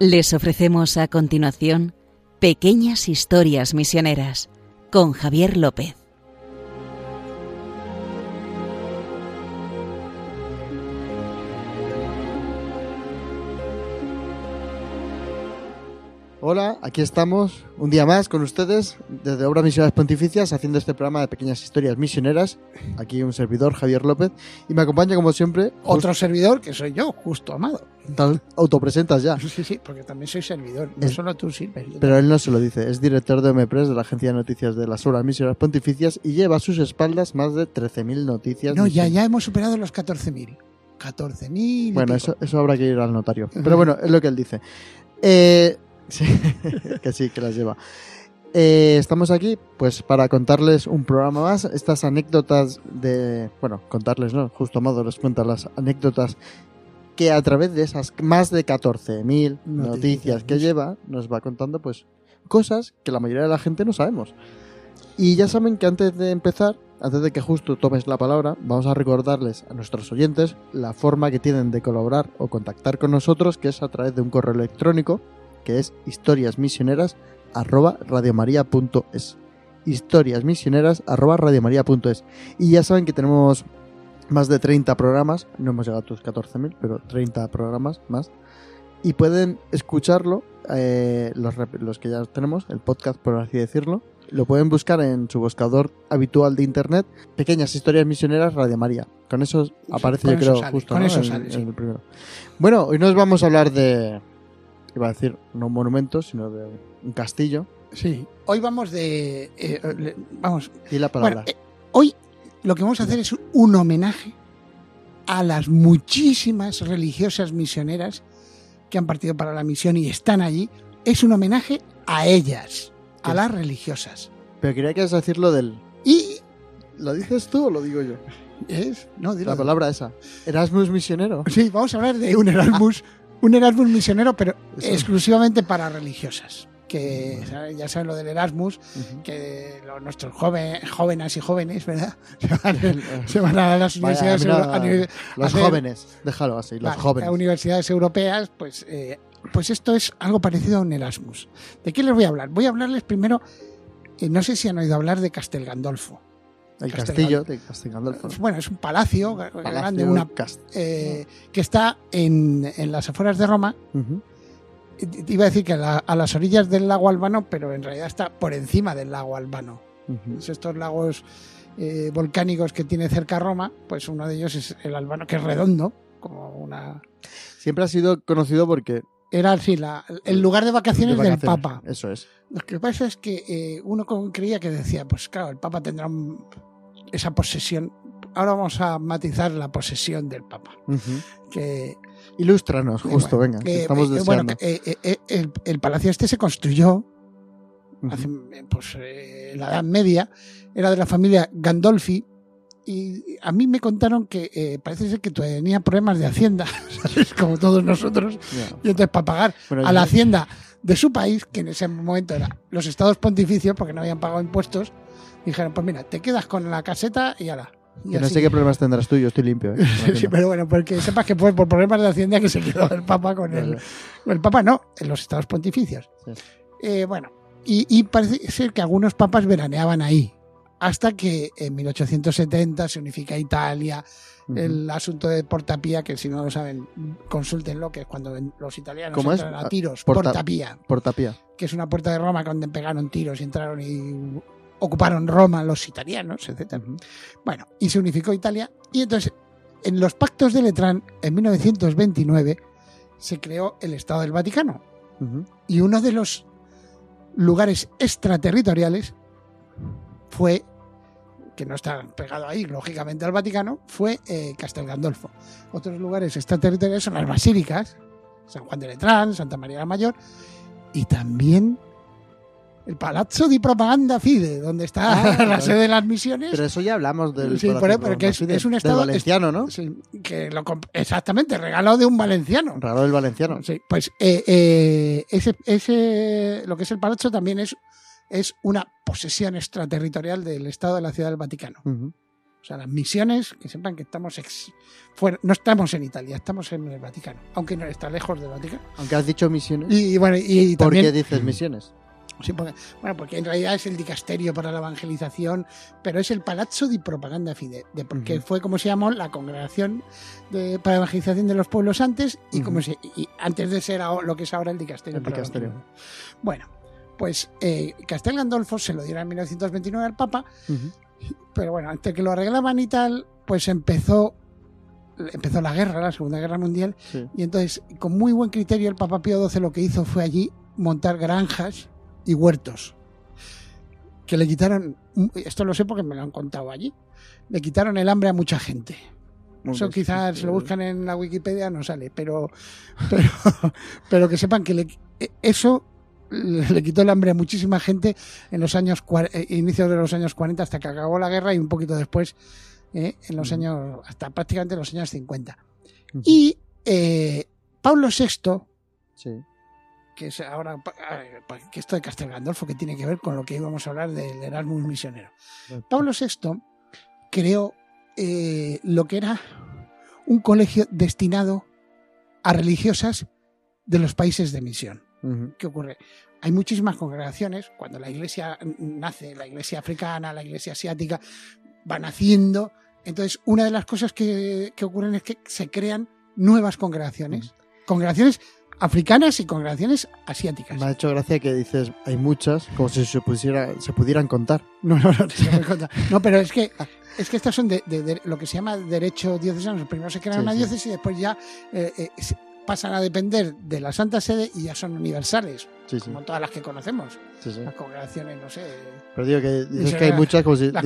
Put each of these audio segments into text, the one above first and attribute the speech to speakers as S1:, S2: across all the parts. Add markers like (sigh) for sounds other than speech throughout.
S1: Les ofrecemos a continuación Pequeñas Historias Misioneras con Javier López.
S2: Hola, aquí estamos un día más con ustedes desde Obras Misioneras Pontificias haciendo este programa de pequeñas historias misioneras. Aquí un servidor, Javier López, y me acompaña como siempre
S3: Otro servidor que soy yo, justo amado.
S2: Tal- autopresentas ya.
S3: Sí, sí, porque también soy servidor. No
S2: Es-
S3: solo tú sirves.
S2: Pero él no se lo dice, es director de OMPRES de la Agencia de Noticias de las Obras Misioneras Pontificias y lleva a sus espaldas más de 13.000 noticias.
S3: No, ya, ya hemos superado los 14.000. 14.000. y
S2: Bueno, eso, eso habrá que ir al notario. Pero bueno, es lo que él dice. Eh, sí, (laughs) que sí, que las lleva. Eh, estamos aquí, pues, para contarles un programa más. Estas anécdotas de. Bueno, contarles, ¿no? Justo modo les cuenta las anécdotas que a través de esas más de 14.000 noticias,
S3: Noticias,
S2: que lleva, nos va contando, pues, cosas que la mayoría de la gente no sabemos. Y ya saben que antes de empezar, antes de que justo tomes la palabra, vamos a recordarles a nuestros oyentes la forma que tienen de colaborar o contactar con nosotros, que es a través de un correo electrónico, que es historiasmisioneras@radiomaria.es. historiasmisioneras@radiomaria.es. Y ya saben que tenemos más de 30 programas, no hemos llegado a tus 14.000, pero 30 programas más. Y pueden escucharlo, eh, los, los que ya tenemos, el podcast por así decirlo, lo pueden buscar en su buscador habitual de internet, Pequeñas Historias Misioneras Radio María. Con eso aparece
S3: con
S2: yo
S3: eso
S2: creo
S3: sale,
S2: justo
S3: con
S2: ¿no?
S3: eso
S2: en,
S3: sale,
S2: en
S3: sí.
S2: el primero. Bueno, hoy nos vamos a hablar de, iba a decir, no un monumento, sino de un castillo.
S3: Sí. Hoy vamos de. eh, le- vamos.
S2: Y la palabra.
S3: Bueno, eh, hoy lo que vamos a hacer es un homenaje a las muchísimas religiosas misioneras que han partido para la misión y están allí. Es un homenaje a ellas, a
S2: ¿Qué?
S3: las religiosas.
S2: Pero quería que es decirlo del...
S3: Y
S2: ¿Lo dices tú o lo digo yo?
S3: es. No, dilo.
S2: La palabra esa. Erasmus misionero.
S3: Sí, vamos a hablar de un Erasmus, (laughs) un Erasmus misionero, pero
S2: Eso.
S3: exclusivamente para religiosas. Que ¿sabes? ya saben lo del Erasmus, que los, nuestros joven, jóvenes y jóvenes, ¿verdad? (laughs) Se van, se van a las universidades,
S2: mira,
S3: euro- a nivel-
S2: los
S3: hacer-
S2: jóvenes, déjalo así, los
S3: Vale,
S2: jóvenes.
S3: a universidades europeas, pues, eh, pues esto es algo parecido a un Erasmus. ¿De qué les voy a hablar? Voy a hablarles primero, eh, no sé si han oído hablar de Castel Gandolfo.
S2: El castillo de Castel Gandolfo.
S3: Bueno, es un palacio, gra-
S2: Palacio
S3: grande, una,
S2: Cast-
S3: eh, que está en, en las afueras de Roma. Iba a decir que a, la- a las orillas del lago Albano, pero en realidad está por encima del lago Albano. Es estos lagos eh, volcánicos que tiene cerca Roma, pues uno de ellos es el Albano, que es redondo, como una...
S2: Siempre ha sido conocido porque...
S3: Era así, la- el lugar de vacaciones,
S2: de vacaciones,
S3: del Papa.
S2: Eso es.
S3: Lo que pasa es que eh, uno creía que decía, pues claro, el Papa tendrá un- esa posesión. Ahora vamos a matizar la posesión del Papa. Que,
S2: Ilústranos, justo,
S3: bueno,
S2: venga.
S3: que,
S2: estamos
S3: eh, bueno, eh, eh, eh, el, el palacio este se construyó hace, pues, en la Edad Media, era de la familia Gandolfi, y a mí me contaron que eh, parece ser que tenía problemas de hacienda, (laughs) ¿sabes? como todos nosotros,
S2: Ya.
S3: y entonces para pagar
S2: Bueno,
S3: a la hacienda de su país, que en ese momento era los estados pontificios, porque no habían pagado impuestos, dijeron, pues mira, te quedas con la caseta y ala. Y
S2: Que no sé qué problemas tendrás tú, yo estoy limpio. ¿eh? (laughs)
S3: Sí, pero bueno, porque sepas que fue por problemas de hacienda que se quedó el Papa con el, el Papa no, en los estados pontificios.
S2: Sí.
S3: Eh, bueno, y, y parece ser que algunos papas veraneaban ahí, hasta que en 1870 se unifica Italia, el asunto de Portapía, que si no lo saben, consúltenlo, que es cuando los italianos
S2: ¿Cómo es?
S3: entran a tiros,
S2: Porta-
S3: Portapía,
S2: Portapía.
S3: que es una puerta de Roma donde pegaron tiros y entraron y ocuparon Roma los italianos.
S2: Ujú.
S3: Bueno, y se unificó Italia. Y entonces, en los pactos de Letrán, en 1929, se creó el Estado del Vaticano. Y uno de los lugares extraterritoriales fue, que no está pegado ahí, lógicamente, al Vaticano, fue eh, Castel Gandolfo. Otros lugares extraterritoriales son las basílicas, San Juan de Letrán, Santa María la Mayor, y también el Palazzo di Propaganda Fide, donde está
S2: Ah, (laughs)
S3: la sede de las misiones.
S2: Pero eso ya hablamos del.
S3: Sí, por- porque es- es un
S2: del
S3: estado-
S2: valenciano, ¿no?
S3: Sí, que lo exactamente, regalo de un valenciano.
S2: Raro el valenciano.
S3: Sí, pues eh, eh, ese, ese, lo que es el palazzo también es, es una posesión extraterritorial del Estado de la Ciudad del Vaticano. O sea, las misiones, que sepan que estamos ex- fuera, no estamos en Italia, estamos en el Vaticano, aunque no está lejos del Vaticano.
S2: Aunque has dicho misiones.
S3: Y, y bueno, y, y
S2: ¿Por
S3: también
S2: qué dices misiones?
S3: Sí, porque, bueno, porque en realidad es el dicasterio para la evangelización, pero es el Palazzo di Propaganda Fide, de, porque
S2: Ujú.
S3: fue como se llamó la congregación de, para la evangelización de los pueblos antes y como se, y antes de ser lo que es ahora el dicasterio.
S2: El dicasterio.
S3: Bueno, pues eh, Castel Gandolfo se lo dieron en 1929 al Papa, pero bueno, antes que lo arreglaban y tal, pues empezó empezó la guerra, la Segunda Guerra Mundial,
S2: Sí.
S3: y entonces, con muy buen criterio, el Papa Pío XII lo que hizo fue allí montar granjas y huertos. Que le quitaron, esto lo sé porque me lo han contado allí, le quitaron el hambre a mucha gente. Eso quizás si lo buscan en la Wikipedia no sale, pero, (laughs) pero, pero que sepan que le- eso le quitó el hambre a muchísima gente en los años, eh, inicios de los años 40 hasta que acabó la guerra y un poquito después, eh, en los
S2: Ujú.
S3: años, hasta prácticamente los años 50.
S2: Ujú.
S3: Y eh, Pablo VI,
S2: Sí.
S3: que es ahora pa- a- pa- que esto de Castel Gandolfo, que tiene que ver con lo que íbamos a hablar del Erasmus misionero. Pablo VI creó eh, lo que era un colegio destinado a religiosas de los países de misión. ¿Qué ocurre? Hay muchísimas congregaciones, cuando la iglesia nace, la iglesia africana, la iglesia asiática, va naciendo. Entonces, una de las cosas que, que ocurren es que se crean nuevas congregaciones. Congregaciones africanas y congregaciones asiáticas.
S2: Me ha hecho gracia que dices, hay muchas, como si se, pusiera, se pudieran contar.
S3: No, no, no, (laughs) contar. No, pero es que es que estas son de, de- de lo que se llama derecho diocesano. Primero se crea
S2: Sí,
S3: una
S2: sí.
S3: diócesis y después ya eh, eh, pasan a depender de la Santa Sede y ya son universales,
S2: Sí, sí.
S3: como todas las que conocemos.
S2: sí.
S3: Las congregaciones, no sé,
S2: Pero digo que
S3: Misioneras-
S2: que hay muchas, como si.
S3: las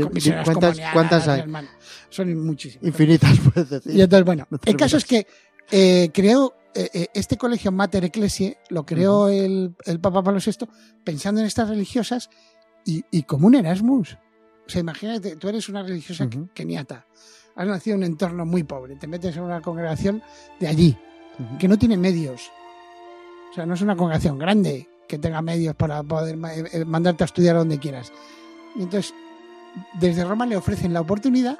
S2: ¿Cuántas, hay?
S3: hermanas, son muchísimas.
S2: Infinitas, (laughs) puedes decir.
S3: Y entonces, bueno,
S2: No
S3: el caso es que eh, creó eh, eh, este colegio Mater Ecclesiae, lo creó el, el Papa Pablo VI pensando en estas religiosas y, y como un Erasmus. O sea, imagínate, tú eres una religiosa keniata, has nacido en un entorno muy pobre, te metes en una congregación de allí, Que no tiene medios. O sea, no es una congregación grande que tenga medios para poder eh, eh, mandarte a estudiar donde quieras. Y entonces, desde Roma le ofrecen la oportunidad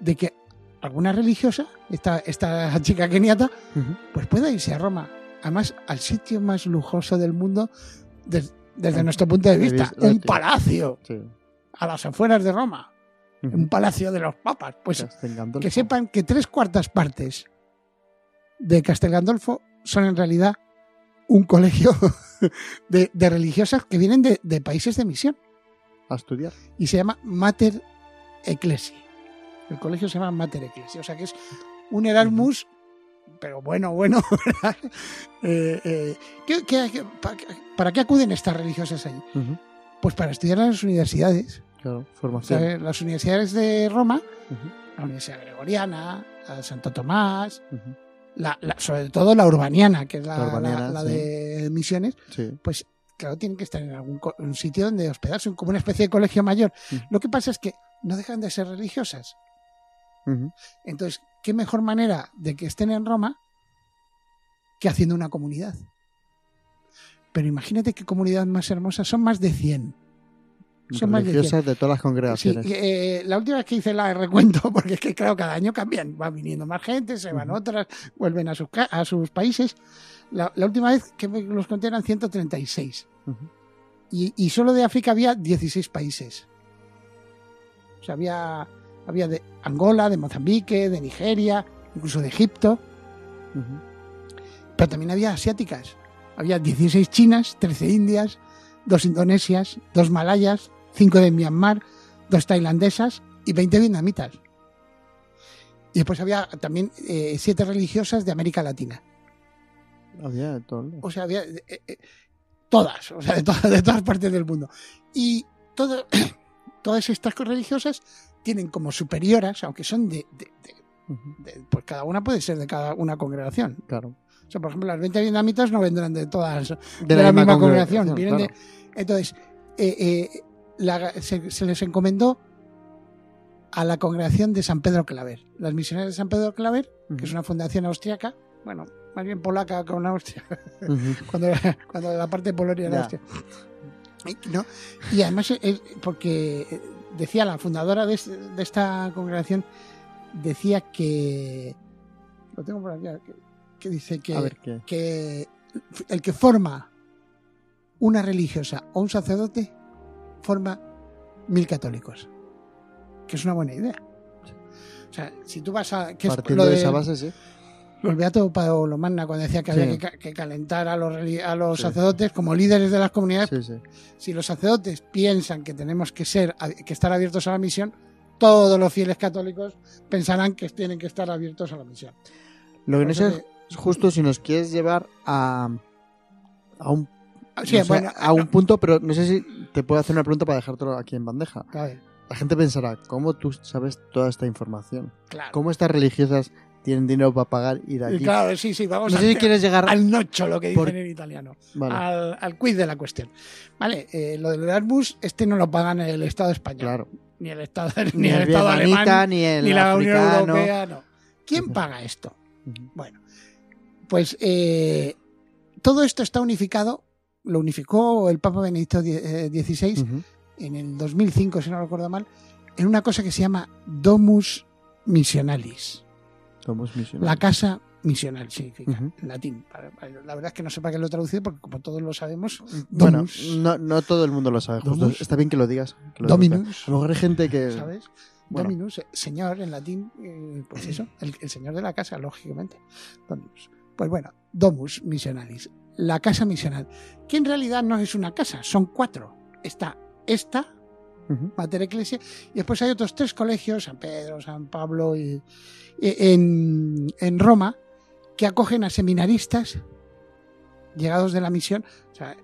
S3: de que alguna religiosa, esta, esta (laughs) chica keniata,
S2: Ujú.
S3: pues pueda irse a Roma. Además, al sitio más lujoso del mundo des- desde nuestro punto de vista. Un palacio
S2: Sí.
S3: a las afueras de Roma. Un palacio de los papas. Pues que sepan que tres cuartas partes de Castel Gandolfo son en realidad un colegio (laughs) de, de religiosas que vienen de, de países de misión
S2: A estudiar.
S3: y se llama Mater Ecclesi. El colegio se llama Mater Ecclesi, o sea que es un Erasmus, pero bueno, bueno. (laughs) Eh, eh, ¿qué- qué- qué- pa- ¿Para qué acuden estas religiosas allí? Pues para estudiar en las universidades.
S2: Claro, formación.
S3: Las universidades de Roma, la Universidad Gregoriana, la de Santo Tomás. La- la- sobre todo la urbaniana, que es la,
S2: La urbaniana,
S3: la- la
S2: sí.
S3: de misiones,
S2: Sí.
S3: pues claro, tienen que estar en algún un sitio donde hospedarse, como una especie de colegio mayor.
S2: Ujú.
S3: Lo que pasa es que no dejan de ser religiosas. Entonces, ¿qué mejor manera de que estén en Roma que haciendo una comunidad? Pero imagínate qué comunidad más hermosa, son más de 100. Son más de 100.
S2: Religiosas de todas las
S3: Sí,
S2: congregaciones.
S3: eh, la última vez que hice la recuento, (laughs) porque es que claro, cada año cambian, va viniendo más gente, se van otras, vuelven a sus, a sus países. La, la última vez que los conté eran 136.
S2: Ujú.
S3: Y, y solo de África había 16 países. O sea, había, había de Angola, de Mozambique, de Nigeria, incluso de Egipto, pero también había asiáticas. Había 16 chinas, 13 indias, dos indonesias, dos malayas, 5 de Myanmar, dos tailandesas y 20 vietnamitas. Y después había también 7 religiosas de América Latina.
S2: Había de todo.
S3: O sea, había eh, eh, todas, o sea, de, todas de todas partes del mundo. Y todo- (coughs) todas estas religiosas tienen como superioras, aunque son de, pues cada una puede ser de cada una congregación.
S2: Claro.
S3: O sea, por ejemplo, las 20 vietnamitas no vendrán de todas
S2: De,
S3: de la, misma congregación. vienen de-
S2: claro.
S3: entonces, eh, eh, la- se, se les encomendó a la congregación de San Pedro Claver. Las misioneras de San Pedro Claver, que es una fundación austriaca, bueno, más bien polaca con Austria, (laughs) cuando, cuando la parte de Polonia era
S2: Ya.
S3: Austria. Y, ¿no? y además, es porque decía la fundadora de, de esta congregación, decía que, lo tengo por aquí, que, que dice
S2: ver
S3: que el que forma una religiosa o un sacerdote forma mil católicos, que es una buena idea. O sea, si tú vas a... Que es
S2: Partiendo
S3: lo
S2: de
S3: de-
S2: esa base, sí.
S3: Los Beato Pablo Magna cuando decía que
S2: Sí.
S3: había que, ca- que calentar a los, reli- a los
S2: Sí.
S3: sacerdotes como líderes de las comunidades,
S2: Sí,
S3: si los sacerdotes piensan que tenemos que ser que estar abiertos a la misión, todos los fieles católicos pensarán que tienen que estar abiertos a la misión.
S2: Lo que no sé es justo si nos quieres llevar a, a un,
S3: sí,
S2: no sé,
S3: bueno,
S2: a un punto, pero no sé si te puedo hacer una pregunta para dejártelo aquí en bandeja.
S3: claro,
S2: La gente pensará, ¿cómo tú sabes toda esta información?
S3: claro.
S2: ¿Cómo estas religiosas tienen dinero para pagar ir aquí?
S3: claro, sí, sí, vamos
S2: no
S3: a
S2: sé si quieres llegar...
S3: al nocho, lo que dicen
S2: Por-
S3: en italiano,
S2: Vale,
S3: al, al quiz de la cuestión. Vale, eh, lo del Erasmus, este no lo pagan el Estado español,
S2: claro.
S3: ni el Estado, (laughs) ni
S2: Ni
S3: el
S2: el
S3: Estado alemán,
S2: ni el
S3: ni la Unión. Europea, no. ¿Quién paga esto? Bueno, pues eh, todo esto está unificado, lo unificó el Papa Benedicto XVI
S2: Ujú.
S3: en el 2005, si no recuerdo mal, en una cosa que se llama Domus Missionalis,
S2: Somos
S3: la
S2: misioneros.
S3: casa misional, significa en latín. La verdad es que no sé para qué lo he traducido, porque como todos lo sabemos,
S2: Bueno,
S3: Domus,
S2: no, no todo el mundo lo sabe, justo.
S3: Domus.
S2: Está bien que lo digas. que lo
S3: Dominus.
S2: digas. A lo mejor hay gente que...
S3: ¿sabes?
S2: bueno.
S3: Dominus, eh, señor en latín, eh, pues eso, el, el señor de la casa, lógicamente. Dominus. Pues bueno, Domus Missionalis, la casa misional, que en realidad no es una casa, son cuatro. Está esta. Mater Ecclesia, y después hay otros tres colegios, San Pedro, San Pablo, y, y- en, en Roma, que acogen a seminaristas llegados de la misión, o sea,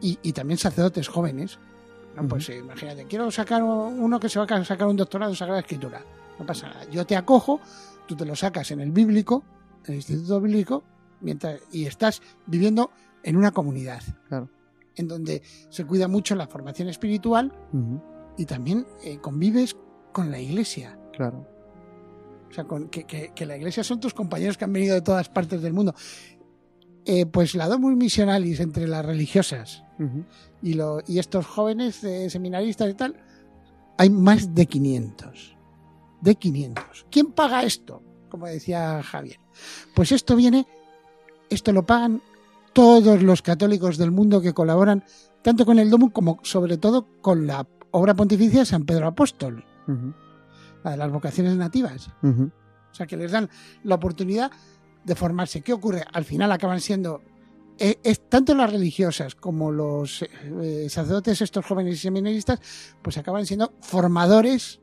S3: y, y también sacerdotes jóvenes. Pues imagínate, quiero sacar uno que se va a sacar un doctorado en Sagrada Escritura. No pasa nada. Yo te acojo, tú te lo sacas en el bíblico, en el Instituto Bíblico, mientras, y estás viviendo en una comunidad.
S2: Claro.
S3: En donde se cuida mucho la formación espiritual y también eh, convives con la iglesia.
S2: Claro.
S3: O sea, con, que, que- que la iglesia son tus compañeros que han venido de todas partes del mundo. Eh, pues la Domus Missionalis entre las religiosas y, lo- y estos jóvenes eh, seminaristas y tal, hay más de 500. De 500. ¿Quién paga esto? Como decía Javier. Pues esto viene, esto lo pagan todos los católicos del mundo que colaboran tanto con el Domus como sobre todo con la obra pontificia de San Pedro Apóstol, la de las vocaciones nativas. O sea, que les dan la oportunidad de formarse. ¿Qué ocurre? Al final acaban siendo eh, es, tanto las religiosas como los eh, sacerdotes, estos jóvenes y seminaristas, pues acaban siendo formadores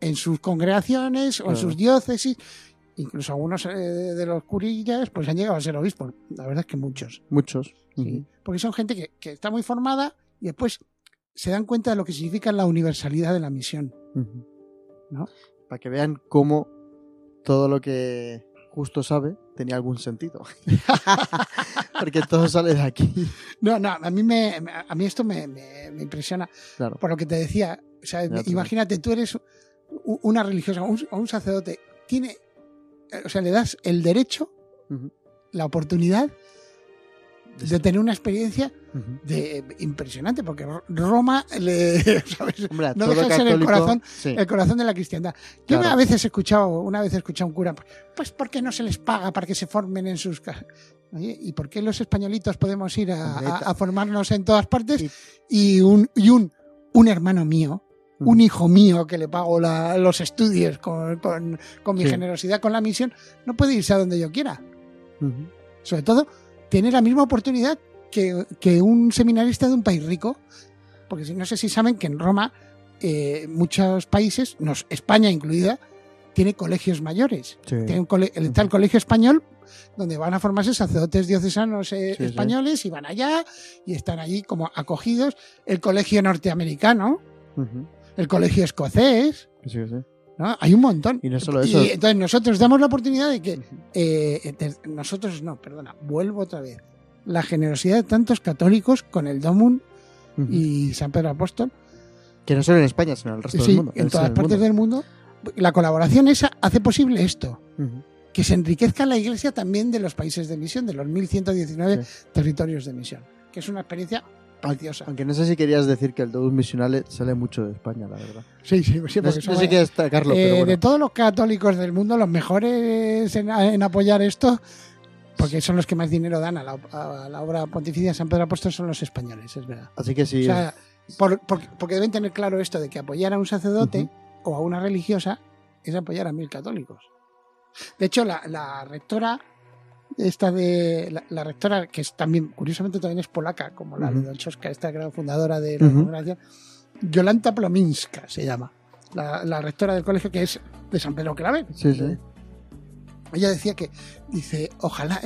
S3: en sus congregaciones o en sus diócesis. Incluso algunos eh, de los curillas pues han llegado a ser obispos. La verdad es que muchos.
S2: Muchos.
S3: Porque son gente que, que está muy formada y después se dan cuenta de lo que significa la universalidad de la misión. ¿No?
S2: Para que vean cómo todo lo que justo sabe tenía algún sentido. (laughs) Porque todo sale de aquí.
S3: No, no, a mí, me, a mí esto me, me- me impresiona
S2: Claro.
S3: por lo que te decía. O sea, imagínate, tú eres una religiosa o un, un sacerdote, tiene, o sea, le das el derecho, la oportunidad de tener una experiencia de, impresionante, porque Ro- Roma le, (laughs) ¿sabes?
S2: Hombre, a
S3: no deja de ser el corazón,
S2: sí.
S3: el corazón de la cristiandad. Yo
S2: Claro.
S3: a veces he escuchado, una vez he escuchado a un cura, pues ¿por qué no se les paga para que se formen en sus casas? Oye, ¿y por qué los españolitos podemos ir a, formarnos en todas partes?
S2: Y-
S3: Y un, y un, un hermano mío. Un hijo mío que le pago la- los estudios con, con- con mi
S2: Sí.
S3: generosidad, con la misión, no puede irse a donde yo quiera. Sobre todo, tener la misma oportunidad que, que un seminarista de un país rico. Porque si no sé si saben que en Roma, eh, muchos países, nos, España incluida, tiene colegios mayores.
S2: Sí.
S3: Tiene un cole- está el colegio español, donde van a formarse sacerdotes diocesanos eh,
S2: Sí,
S3: españoles y van allá y están allí como acogidos. El colegio norteamericano. El colegio escocés,
S2: sí, sí.
S3: ¿no? Hay un montón.
S2: Y no solo eso.
S3: Y entonces nosotros damos la oportunidad de que eh, nosotros no, perdona, vuelvo otra vez. La generosidad de tantos católicos con el Domun y San Pedro Apóstol,
S2: Que no solo en España, sino en el resto
S3: sí,
S2: del mundo.
S3: en
S2: Es
S3: todas partes
S2: mundo.
S3: del mundo, la colaboración esa hace posible esto, que se enriquezca la iglesia también de los países de misión, de los 1119 territorios de misión, que es una experiencia preciosa.
S2: Aunque no sé si querías decir que el Deus Misionale sale mucho de España, la verdad.
S3: Sí, sí, sí.
S2: No, no sé qué destacarlo,
S3: Eh,
S2: pero bueno.
S3: De todos los católicos del mundo, los mejores en, en apoyar esto, porque son los que más dinero dan a la, a la obra pontificia de San Pedro Apóstol, son los españoles, es verdad.
S2: Así que sí.
S3: O sea, por- por- porque deben tener claro esto de que apoyar a un sacerdote o a una religiosa es apoyar a mil católicos. De hecho, la, la rectora, esta de la, la rectora, que es también, curiosamente también es polaca, como la
S2: Ujú.
S3: de Don Choska, esta gran fundadora de la
S2: Ujú.
S3: congregación, Yolanta Plominska se llama, la, la rectora del colegio que es de San Pedro Claver.
S2: Sí, sí.
S3: Ella decía que, dice, ojalá,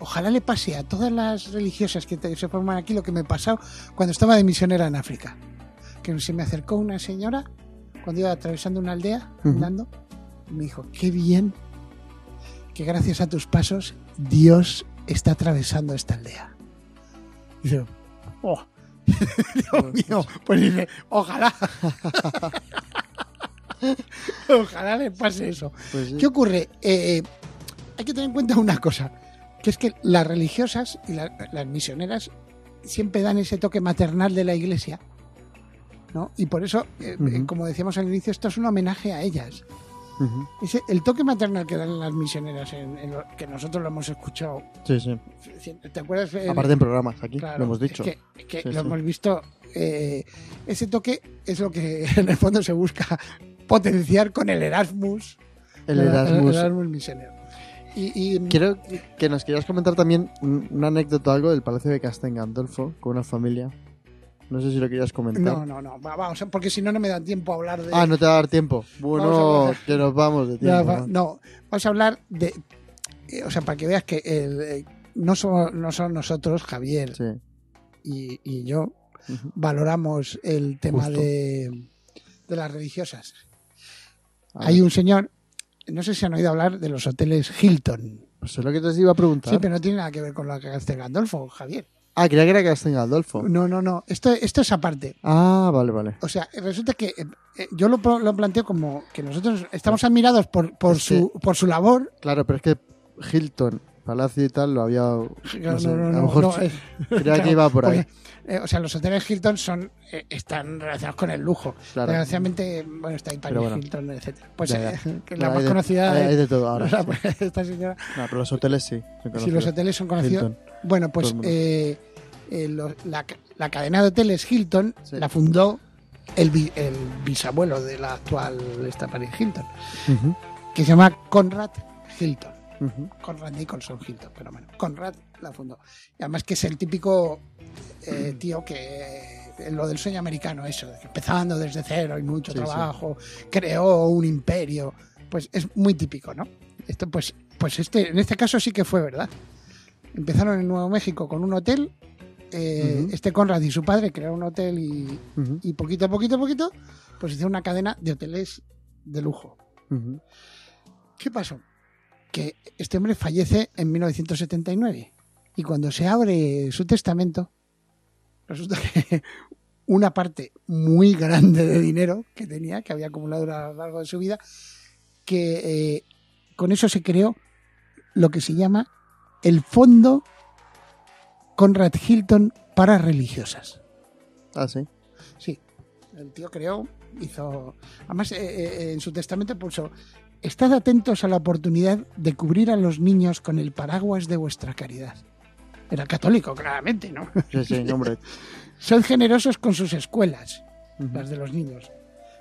S3: ojalá le pase a todas las religiosas que se forman aquí lo que me pasó cuando estaba de misionera en África. Que se me acercó una señora cuando iba atravesando una aldea,
S2: Ujú.
S3: andando, y me dijo, qué bien que gracias a tus pasos Dios está atravesando esta aldea. Y dice, oh, (laughs) Dios mío, pues dice, ojalá. (laughs) ojalá le pase eso.
S2: Pues sí.
S3: ¿Qué ocurre? Eh, hay que tener en cuenta una cosa, que es que las religiosas y la- las misioneras siempre dan ese toque maternal de la iglesia, ¿no? Y por eso, eh, eh, como decíamos al inicio, esto es un homenaje a ellas. Ese- el toque maternal que dan las misioneras, en, en lo- que nosotros lo hemos escuchado,
S2: Sí, sí.
S3: ¿te acuerdas? En-
S2: Aparte en programas, aquí
S3: Claro,
S2: lo hemos dicho.
S3: Es que, es que
S2: Sí,
S3: lo
S2: sí.
S3: hemos visto. eh, ese toque es lo que (laughs) en el fondo se busca potenciar con el Erasmus.
S2: El Erasmus.
S3: El Erasmus misionero. Y, y-
S2: Quiero que nos quieras comentar también un- una anécdota algo del Palacio de Castell Gandolfo con una familia. No sé si lo querías comentar.
S3: No, no, no. va- Vamos, porque si no, no me da tiempo a hablar de.
S2: Ah, no te va a dar tiempo. Bueno,
S3: a
S2: que nos vamos de
S3: Ya,
S2: tiempo.
S3: va-
S2: ¿no?
S3: vamos a hablar de. eh, O sea, para que veas que el, eh, no, somos, no son nosotros, Javier
S2: Sí.
S3: y, y yo, valoramos el tema
S2: Justo.
S3: de, de las religiosas. Hay un señor, no sé si han oído hablar de los hoteles Hilton.
S2: Pues es lo que te iba a preguntar.
S3: Sí, pero no tiene nada que ver con lo que hace Gandolfo, Javier.
S2: Ah, creía que era Castell Gandolfo.
S3: No, no, no. Esto, esto es aparte.
S2: Ah, vale, vale.
S3: O sea, resulta que eh, eh, yo lo, lo planteo como que nosotros estamos admirados por, por,
S2: Es
S3: su, por su labor.
S2: Claro, pero es que Hilton, Palacio y tal, lo había.
S3: No,
S2: No sé,
S3: no, no,
S2: a lo mejor
S3: no, (laughs) eh,
S2: creía
S3: claro,
S2: que iba por ahí.
S3: porque, eh, o sea, los hoteles Hilton son eh, están relacionados con el lujo.
S2: Claro.
S3: Desgraciadamente, bueno, está ahí Paris
S2: bueno.
S3: Hilton, etcétera. Pues
S2: Ya,
S3: eh, que la más
S2: de-
S3: conocida
S2: Hay,
S3: es-
S2: hay de todo ahora. (laughs)
S3: sea, pues, (laughs) esta señora.
S2: No, pero los hoteles sí.
S3: Si los hoteles son conocidos.
S2: Hilton.
S3: Bueno, pues eh, eh, lo- la, la cadena de hoteles Hilton
S2: Sí.
S3: la fundó el, el bisabuelo de la actual esta Paris Hilton, que se llama Conrad Hilton. Conrad Nicholson Hilton, pero bueno, Conrad la fundó. Y además que es el típico eh, tío que eh, lo del sueño americano, eso, empezando desde cero y mucho
S2: Sí, sí.
S3: trabajo, creó un imperio, pues es muy típico, ¿no? Esto pues, pues este, en este caso sí que fue verdad. Empezaron en Nuevo México con un hotel. eh. Este Conrad y su padre crearon un hotel y, y poquito a poquito a poquito, pues hicieron una cadena de hoteles de lujo. ¿Qué pasó? Que este hombre fallece en 1979 y cuando se abre su testamento, resulta que (laughs) una parte muy grande de dinero que tenía, que había acumulado a lo largo de su vida, que eh, con eso se creó lo que se llama el Fondo Conrad Hilton para religiosas.
S2: Ah, sí.
S3: Sí, el tío creó, hizo. Además, eh, eh, en su testamento puso: Estad atentos a la oportunidad de cubrir a los niños con el paraguas de vuestra caridad. Era católico, claramente, ¿no? (laughs)
S2: Sí, sí, hombre.
S3: Sed generosos con sus escuelas, las de los niños,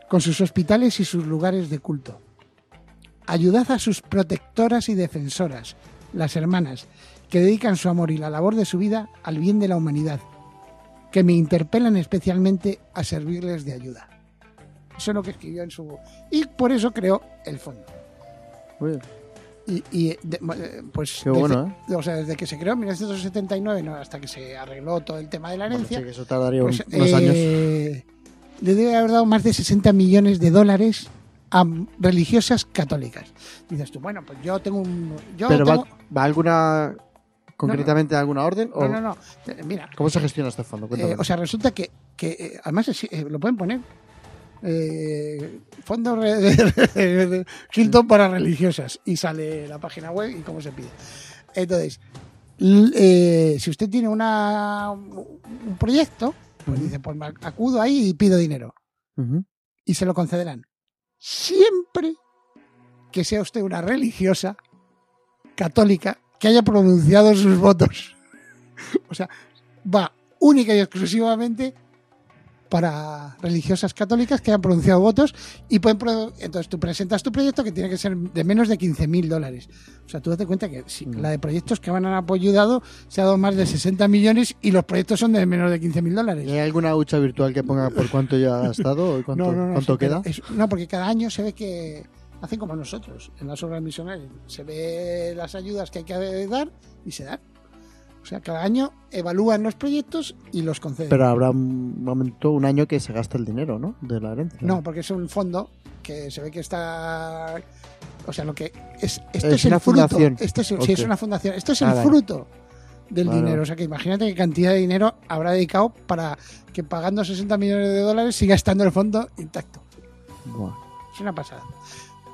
S3: con sus hospitales y sus lugares de culto. Ayudad a sus protectoras y defensoras, las hermanas, que dedican su amor y la labor de su vida al bien de la humanidad, que me interpelan especialmente a servirles de ayuda. Eso es lo que escribió en su... Y por eso creó el fondo.
S2: Muy bien.
S3: Y, y, de- eh, pues
S2: Qué
S3: desde,
S2: bueno, ¿eh?
S3: o sea, desde que se creó en 1979 ¿no? hasta que se arregló todo el tema de la
S2: Bueno,
S3: herencia,
S2: sí, que eso tardaría
S3: pues,
S2: unos años.
S3: eh, le debe haber dado más de 60 millones de dólares a religiosas católicas. Dices tú, bueno, pues yo tengo un... Yo
S2: Pero
S3: tengo-
S2: va, va alguna. concretamente a alguna orden? O
S3: no, no, no. Eh, Mira,
S2: ¿Cómo se gestiona este fondo?
S3: Eh, o sea, resulta que, que eh, además eh, lo pueden poner. Eh, fondo (laughs) de, Hilton para religiosas y sale la página web y cómo se pide. Entonces, eh, si usted tiene una, un proyecto, pues dice, pues me acudo ahí y pido dinero. Y se lo concederán. Siempre que sea usted una religiosa católica que haya pronunciado sus votos. (laughs) o sea, va única y exclusivamente para religiosas católicas que hayan pronunciado votos y pueden entonces tú presentas tu proyecto que tiene que ser de menos de 15 mil dólares o sea tú date cuenta que si
S2: Mm.
S3: la de proyectos que van a apoyado se ha dado más de 60 millones y los proyectos son de menos de 15 mil dólares
S2: ¿Y ¿Hay alguna hucha virtual que ponga por cuánto ya ha gastado o cuánto, (laughs)
S3: no, no, no,
S2: cuánto queda?
S3: es- no, porque cada año se ve que hacen como nosotros en las obras misionarias. Se ve las ayudas que hay que dar y se dan. O sea, cada año evalúan los proyectos y los conceden.
S2: Pero habrá un momento, un año que se gasta el dinero, ¿no? De la herencia.
S3: no, porque es un fondo que se ve que está. O sea, lo que es. Esto
S2: Es
S3: es,
S2: una
S3: el fruto.
S2: fundación.
S3: Esto es,
S2: Ok.
S3: Sí, es una fundación. Esto es
S2: Ah,
S3: el
S2: vale.
S3: fruto del dinero. O sea, que imagínate qué cantidad de dinero habrá dedicado para que pagando 60 millones de dólares siga estando el fondo intacto.
S2: Buah.
S3: Es una pasada.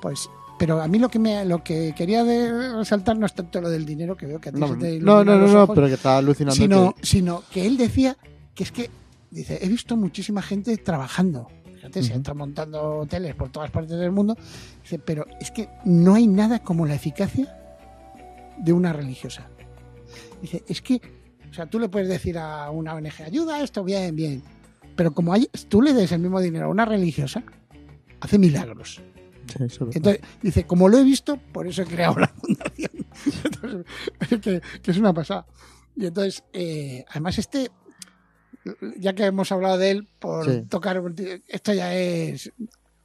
S3: Pues, pero a mí lo que me lo que quería de resaltar no es tanto lo del dinero que veo que a ti
S2: No,
S3: se te
S2: no, no, no, no, pero que está alucinando.
S3: sino,
S2: que-
S3: sino que él decía que es que dice, he visto muchísima gente trabajando. Fíjate, se
S2: Ujú.
S3: está montando hoteles por todas partes del mundo. Dice, pero es que no hay nada como la eficacia de una religiosa. Dice, es que, o sea, tú le puedes decir a una ONG, ayuda esto, bien, bien. Pero como hay, tú le des el mismo dinero a una religiosa, hace milagros.
S2: Sí.
S3: Entonces, dice, como lo he visto, por eso he creado la fundación. (laughs) Entonces, que, que es una pasada. Y entonces, eh, además este, ya que hemos hablado de él, por
S2: Sí.
S3: tocar, esto ya es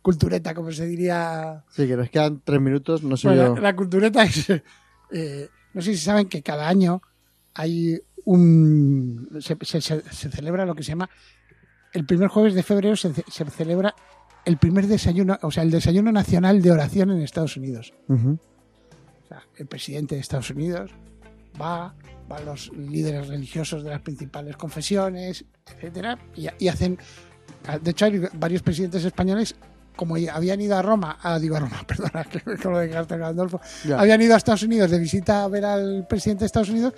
S3: cultureta, como se diría.
S2: Sí, que nos quedan tres minutos, no sé
S3: Bueno,
S2: yo.
S3: la, la cultureta es, eh, no sé si saben que cada año hay un, se, se- se- se celebra lo que se llama, el primer jueves de febrero se celebra el primer desayuno, o sea, el desayuno nacional de oración en Estados Unidos. O sea, el presidente de Estados Unidos va, van los líderes religiosos de las principales confesiones, etcétera, y, y hacen. De hecho, hay varios presidentes españoles, como habían ido a Roma, a, digo a Roma, (laughs) perdona, que con lo de Castel Gandolfo,
S2: Ya.
S3: habían ido a Estados Unidos de visita a ver al presidente de Estados Unidos,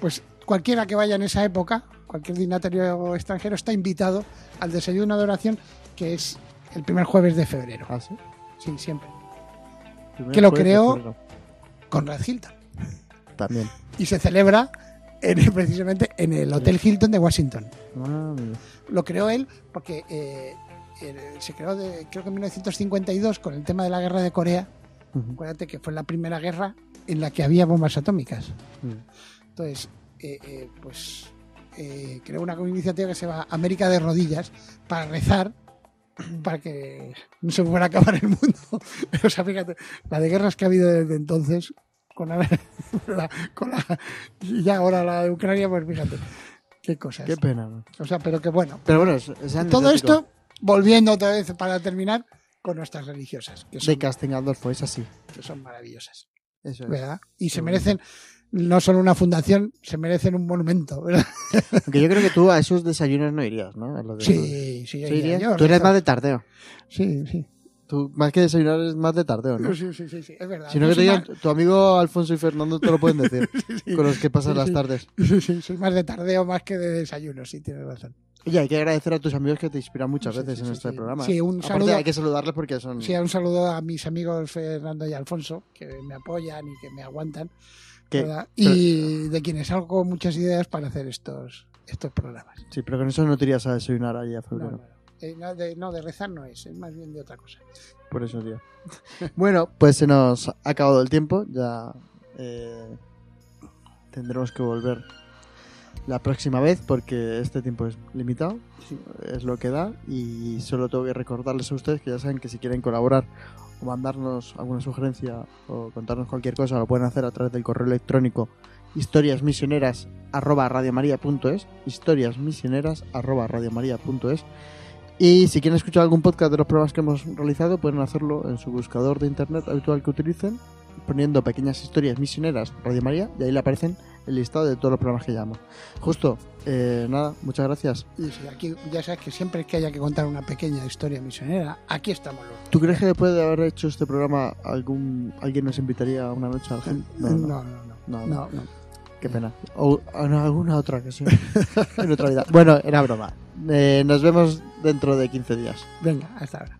S3: pues cualquiera que vaya en esa época, cualquier dignatario extranjero, está invitado al desayuno de oración, que es el primer jueves de febrero.
S2: Ah, sí.
S3: Sí, siempre. Que lo creó-. Conrad Hilton.
S2: También.
S3: y se celebra en- precisamente en el Hotel Hilton de Washington.
S2: Ah.
S3: Lo creó él porque eh, eh, se creó de, creo que en 1952 con el tema de la guerra de Corea.
S2: Ujú.
S3: Acuérdate que fue la primera guerra en la que había bombas atómicas.
S2: Mm.
S3: Entonces, eh, eh, pues eh, creó una iniciativa que se llama América de Rodillas para rezar (clears throat) para que no se fuera a acabar el mundo. (laughs) o sea, fíjate, la de guerras que ha habido desde entonces con la, (laughs) con la- y ya ahora la de Ucrania, pues fíjate, qué cosas.
S2: Qué pena. ¿no?
S3: O sea, pero que bueno.
S2: Pero bueno, es, es
S3: Todo esto, volviendo otra vez para terminar, con nuestras religiosas, que
S2: de
S3: son,
S2: Casting Gandolfo es así.
S3: que son maravillosas.
S2: Eso es.
S3: ¿verdad? Y se merecen no solo una fundación, se merecen un monumento, ¿verdad? (laughs)
S2: Aunque yo creo que tú a esos desayunos no irías, ¿no? A los de-
S3: Sí, sí,
S2: ¿Sí
S3: iría
S2: irías?
S3: yo,
S2: Tú eres más de tardeo.
S3: Sí, sí.
S2: Tú más que desayunar eres más de tardeo, ¿no?
S3: Sí, sí, sí, sí, es verdad.
S2: Si no
S3: Yo
S2: que te tu amigo Alfonso y Fernando te lo pueden (laughs) decir.
S3: sí.
S2: con los que pasas
S3: Sí,
S2: las tardes.
S3: sí, sí, soy más de tardeo más que de desayuno, sí, tienes razón.
S2: Oye, hay que agradecer a tus amigos que te inspiran muchas
S3: Sí,
S2: veces
S3: sí,
S2: en
S3: sí,
S2: este programa.
S3: Sí, un
S2: Aparte,
S3: saludo-
S2: hay que saludarles porque son.
S3: Sí, un saludo a mis amigos Fernando y Alfonso, que me apoyan y que me aguantan. Y de quienes salgo muchas ideas para hacer estos, estos programas.
S2: Sí, pero con eso no te irías a desayunar ahí a febrero.
S3: no, no. Eh, no, de, no, de rezar no es, es más bien de otra cosa.
S2: Por eso, tío. (laughs) bueno, pues se nos ha acabado el tiempo. Ya eh, tendremos que volver la próxima vez porque este tiempo es limitado. Es lo que da. Y solo tengo que recordarles a ustedes que ya saben que si quieren colaborar o mandarnos alguna sugerencia o contarnos cualquier cosa, lo pueden hacer a través del correo electrónico historiasmisioneras arroba historiasmisioneras y si quieren escuchar algún podcast de los programas que hemos realizado, pueden hacerlo en su buscador de internet habitual que utilicen, poniendo pequeñas historias misioneras Radio María, y ahí le aparecen el listado de todos los programas que llamo. Justo, eh, nada, muchas gracias.
S3: Y sí, aquí ya sabes que siempre que haya que contar una pequeña historia misionera, aquí estamos los.
S2: ¿Tú crees que después de haber hecho este programa algún alguien nos invitaría una noche al gen?
S3: No, no, no.
S2: No,
S3: no, no.
S2: Qué pena. O en alguna otra ocasión. (laughs) en otra vida. Bueno, era broma. Eh, nos vemos dentro de 15 días.
S3: Venga, hasta ahora.